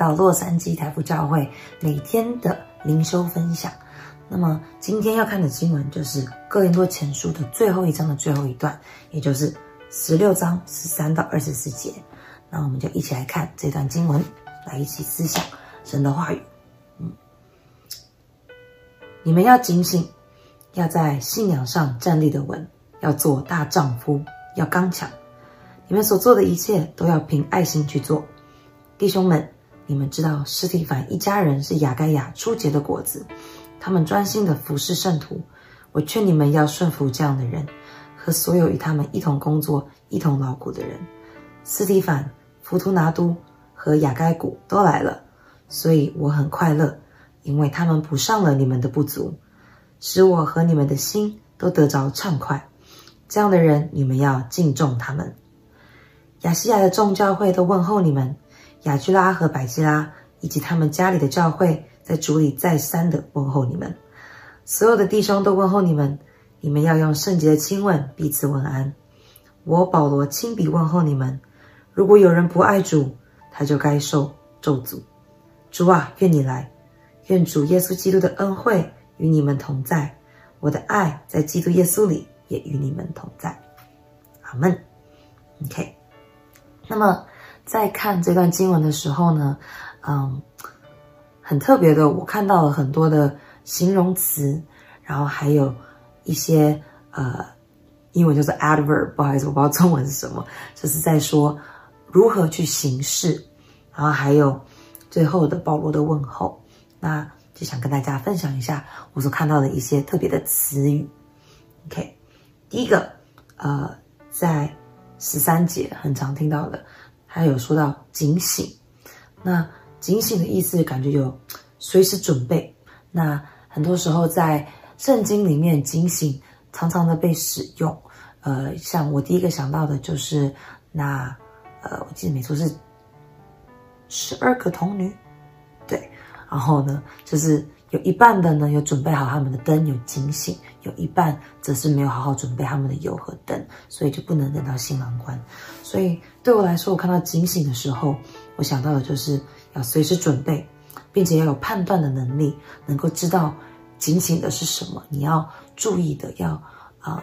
到洛杉矶台福教会每天的灵修分享。那么今天要看的经文就是哥林多前书的最后一章的最后一段，也就是十六章十三到二十四节。那我们就一起来看这段经文，来一起思想神的话语。嗯，你们要警醒，要在信仰上站立的稳，要做大丈夫，要刚强。你们所做的一切都要凭爱心去做，弟兄们，你们知道斯蒂凡一家人是亚盖亚初结的果子，他们专心的服侍圣徒。我劝你们要顺服这样的人，和所有与他们一同工作、一同劳苦的人。斯蒂凡、弗图拿都和亚盖古都来了，所以我很快乐，因为他们补上了你们的不足，使我和你们的心都得着畅快。这样的人，你们要敬重他们。亚细亚的众教会都问候你们，雅居拉和百基拉以及他们家里的教会，在主里再三的问候你们。所有的弟兄都问候你们，你们要用圣洁的亲吻彼此问安。我保罗亲笔问候你们。如果有人不爱主，他就该受咒诅。主啊，愿你来，愿主耶稣基督的恩惠与你们同在。我的爱在基督耶稣里也与你们同在。阿门。OK。那么，在看这段经文的时候呢，嗯，很特别的，我看到了很多的形容词，然后还有一些呃，英文就是 adverb，不好意思，我不知道中文是什么，就是在说如何去行事，然后还有最后的保罗的问候，那就想跟大家分享一下我所看到的一些特别的词语。OK，第一个，呃，在。十三节很常听到的，还有说到警醒。那警醒的意思，感觉有随时准备。那很多时候在圣经里面，警醒常常的被使用。呃，像我第一个想到的就是那，呃，我记得没错是十二个童女，对。然后呢，就是。有一半的呢，有准备好他们的灯，有警醒；有一半则是没有好好准备他们的油和灯，所以就不能等到新郎官。所以对我来说，我看到警醒的时候，我想到的就是要随时准备，并且要有判断的能力，能够知道警醒的是什么。你要注意的，要嗯，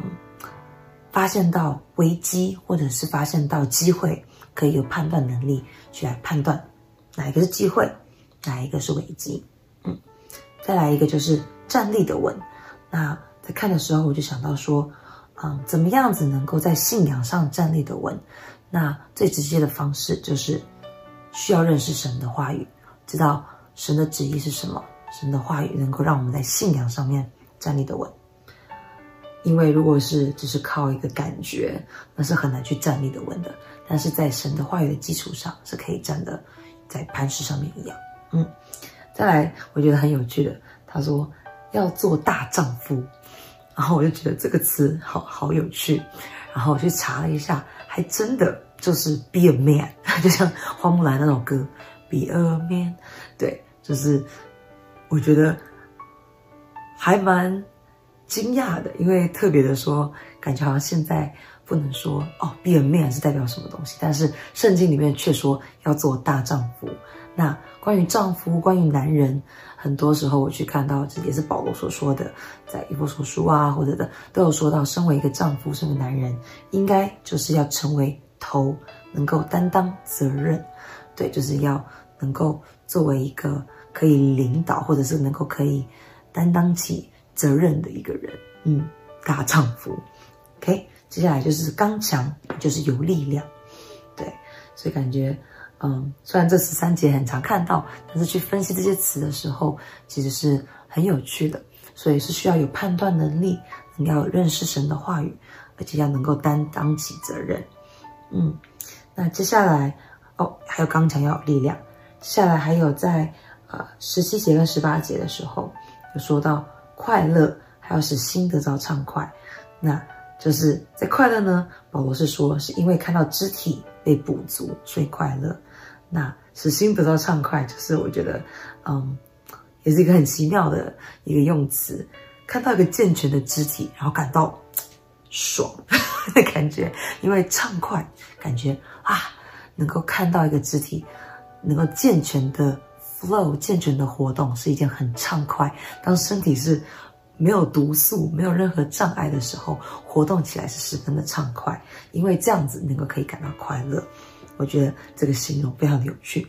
发现到危机或者是发现到机会，可以有判断能力去来判断哪一个是机会，哪一个是危机。再来一个就是站立的稳，那在看的时候我就想到说，嗯，怎么样子能够在信仰上站立的稳？那最直接的方式就是需要认识神的话语，知道神的旨意是什么，神的话语能够让我们在信仰上面站立的稳。因为如果是只是靠一个感觉，那是很难去站立的稳的。但是在神的话语的基础上，是可以站的，在磐石上面一样，嗯。再来，我觉得很有趣的，他说要做大丈夫，然后我就觉得这个词好好有趣，然后我去查了一下，还真的就是 be a man，就像花木兰那首歌 be a man，对，就是我觉得还蛮惊讶的，因为特别的说，感觉好像现在不能说哦 be a man 是代表什么东西，但是圣经里面却说要做大丈夫。那关于丈夫，关于男人，很多时候我去看到，这也是保罗所说的，在一部所书啊，或者的都有说到，身为一个丈夫，身为男人，应该就是要成为头，能够担当责任，对，就是要能够作为一个可以领导，或者是能够可以担当起责任的一个人，嗯，大丈夫。OK，接下来就是刚强，就是有力量，对，所以感觉。嗯，虽然这十三节很常看到，但是去分析这些词的时候，其实是很有趣的。所以是需要有判断能力，你要认识神的话语，而且要能够担当起责任。嗯，那接下来哦，还有刚强要有力量。接下来还有在呃十七节跟十八节的时候，有说到快乐，还要使心得到畅快。那就是在快乐呢，保罗是说是因为看到肢体被补足，所以快乐。那使心得到畅快，就是我觉得，嗯，也是一个很奇妙的一个用词。看到一个健全的肢体，然后感到爽 的感觉，因为畅快，感觉啊，能够看到一个肢体能够健全的 flow、健全的活动是一件很畅快。当身体是没有毒素、没有任何障碍的时候，活动起来是十分的畅快，因为这样子能够可以感到快乐。我觉得这个形容非常的有趣。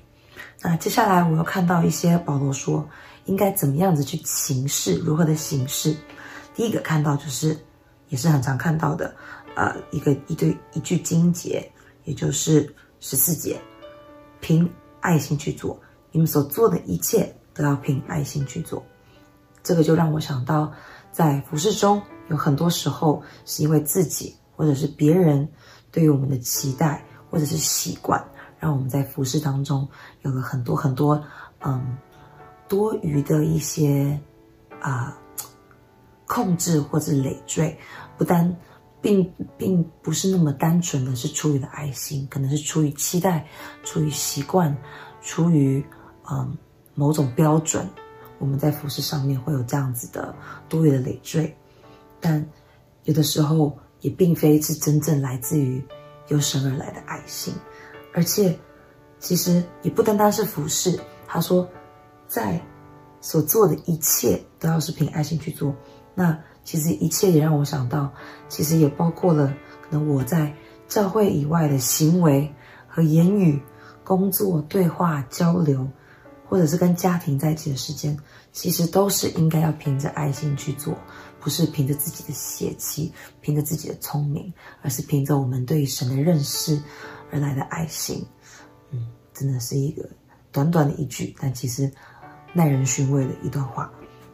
那接下来我又看到一些保罗说应该怎么样子去行事，如何的行事。第一个看到就是，也是很常看到的，呃，一个一对一句经节，也就是十四节，凭爱心去做，你们所做的一切都要凭爱心去做。这个就让我想到，在服饰中有很多时候是因为自己或者是别人对于我们的期待或者是习惯，让我们在服饰当中有了很多很多嗯多余的一些啊、控制或者累赘，不单并并不是那么单纯的是出于的爱心，可能是出于期待、出于习惯、出于嗯某种标准。我们在服饰上面会有这样子的多余的累赘，但有的时候也并非是真正来自于由神而来的爱心，而且其实也不单单是服事。他说，在所做的一切都要是凭爱心去做。那其实一切也让我想到，其实也包括了可能我在教会以外的行为和言语、工作、对话、交流。或者是跟家庭在一起的时间，其实都是应该要凭着爱心去做，不是凭着自己的血气，凭着自己的聪明，而是凭着我们对神的认识而来的爱心。嗯，真的是一个短短的一句，但其实耐人寻味的一段话。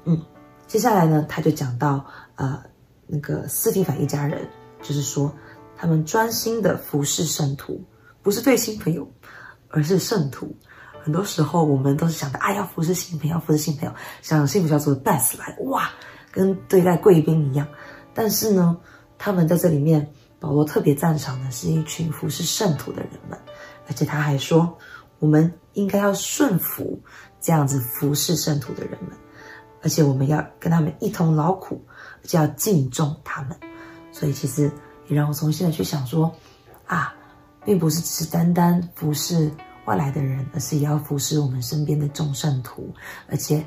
嗯，接下来呢，他就讲到呃，那个斯蒂凡一家人，就是说他们专心的服侍圣徒，不是对新朋友，而是圣徒。很多时候，我们都是想着，哎，要服侍新朋友，服侍新朋友，像幸福小组的 best 来，哇，跟对待贵宾一样。但是呢，他们在这里面，保罗特别赞赏的是一群服侍圣徒的人们，而且他还说，我们应该要顺服这样子服侍圣徒的人们，而且我们要跟他们一同劳苦，而且要敬重他们。所以，其实也让我重新的去想说，啊，并不是只是单单服侍。外来的人，而是也要服侍我们身边的众圣徒，而且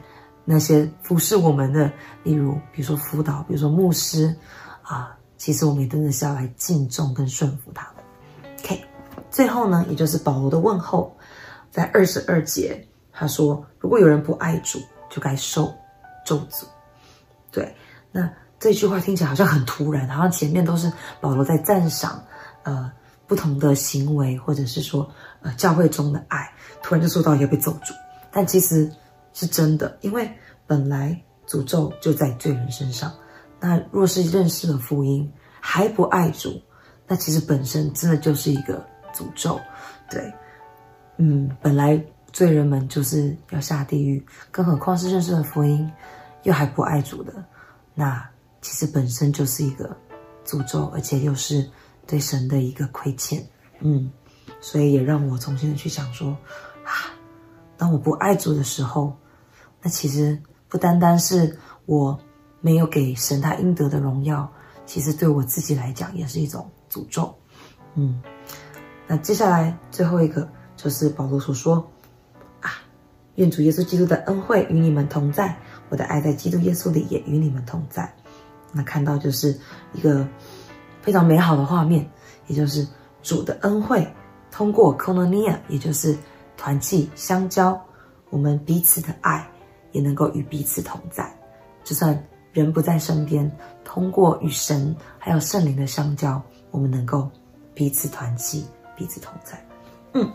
那些服侍我们的，例如比如说辅导，比如说牧师啊，其实我们也真的是要来敬重跟顺服他们。OK，最后呢，也就是保罗的问候，在二十二节，他说：“如果有人不爱主，就该受咒诅。”对，那这句话听起来好像很突然，好像前面都是保罗在赞赏，呃。不同的行为，或者是说，呃，教会中的爱，突然就说到要被咒诅，但其实是真的，因为本来诅咒就在罪人身上。那若是认识了福音还不爱主，那其实本身真的就是一个诅咒。对，嗯，本来罪人们就是要下地狱，更何况是认识了福音又还不爱主的，那其实本身就是一个诅咒，而且又是。对神的一个亏欠，嗯，所以也让我重新的去想说，啊，当我不爱主的时候，那其实不单单是我没有给神他应得的荣耀，其实对我自己来讲也是一种诅咒，嗯。那接下来最后一个就是保罗所说，啊，愿主耶稣基督的恩惠与你们同在，我的爱在基督耶稣里也与你们同在。那看到就是一个。非常美好的画面，也就是主的恩惠，通过 KONONIA 也就是团契相交，我们彼此的爱也能够与彼此同在。就算人不在身边，通过与神还有圣灵的相交，我们能够彼此团契，彼此同在。嗯，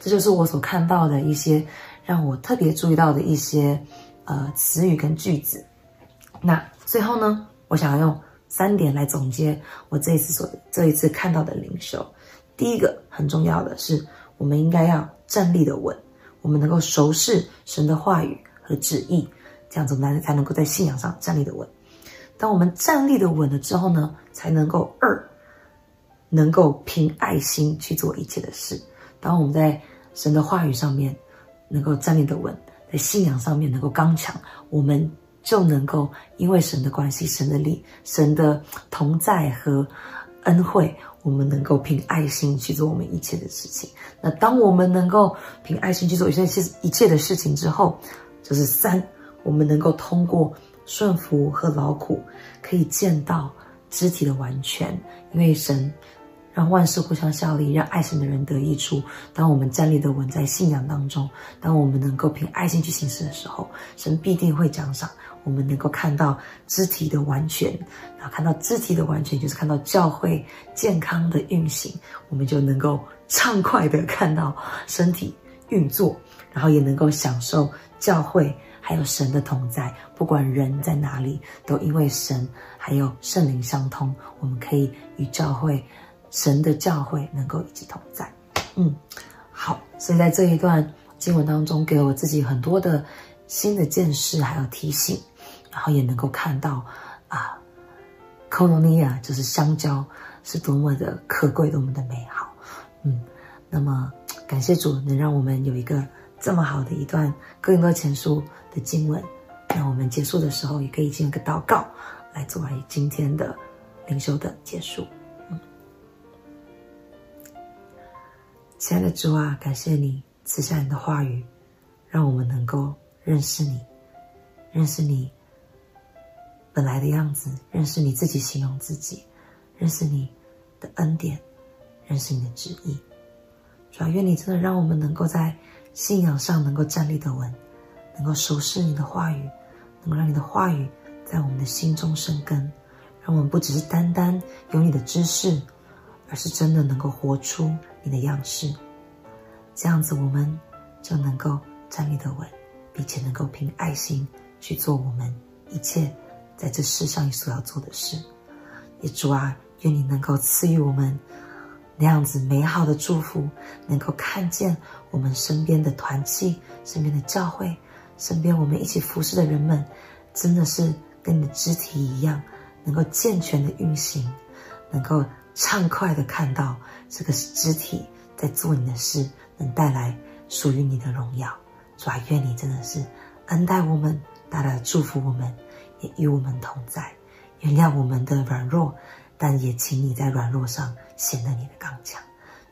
这就是我所看到的一些让我特别注意到的一些呃词语跟句子。那最后呢，我想要用。三点来总结我这一次所这一次看到的灵修。第一个很重要的是，我们应该要站立的稳，我们能够熟识神的话语和旨意，这样子我们才能够在信仰上站立的稳。当我们站立的稳了之后呢，才能够二，能够凭爱心去做一切的事。当我们在神的话语上面能够站立的稳，在信仰上面能够刚强，我们。就能够因为神的关系、神的力、神的同在和恩惠，我们能够凭爱心去做我们一切的事情。那当我们能够凭爱心去做一切一切的事情之后，就是三，我们能够通过顺服和劳苦，可以见到肢体的完全，因为神。让万事互相效力，让爱神的人得益处。当我们站立的稳在信仰当中，当我们能够凭爱心去行事的时候，神必定会奖赏我们。能够看到肢体的完全，然后看到肢体的完全，就是看到教会健康的运行，我们就能够畅快的看到身体运作，然后也能够享受教会还有神的同在。不管人在哪里，都因为神还有圣灵相通，我们可以与教会。神的教会能够一起同在，嗯，好，所以在这一段经文当中，给我自己很多的新的见识，还有提醒，然后也能够看到啊，Koinonia 就是香蕉是多么的可贵，多么的美好，嗯，那么感谢主能让我们有一个这么好的一段哥林多前书的经文，那我们结束的时候也可以进一个祷告，来作为今天的灵修的结束。亲爱的主啊，感谢你赐下你的话语，让我们能够认识你，认识你本来的样子，认识你自己形容自己，认识你的恩典，认识你的旨意。主啊，愿你真的让我们能够在信仰上能够站立得稳，能够熟悉你的话语，能够让你的话语在我们的心中生根，让我们不只是单单有你的知识。而是真的能够活出你的样式，这样子我们就能够站立得稳，并且能够凭爱心去做我们一切在这世上所要做的事。也主啊，愿你能够赐予我们那样子美好的祝福，能够看见我们身边的团契、身边的教会、身边我们一起服侍的人们，真的是跟你的肢体一样，能够健全的运行，能够。畅快的看到这个肢体在做你的事，能带来属于你的荣耀。主啊，愿你真的是恩待我们，大大的祝福我们，也与我们同在，原谅我们的软弱，但也请你在软弱上显得你的刚强。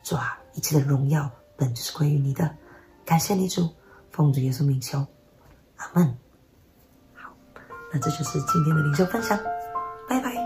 主啊，一切的荣耀本就是归于你的，感谢你主，奉主耶稣名求，阿门。好，那这就是今天的灵修分享，拜拜。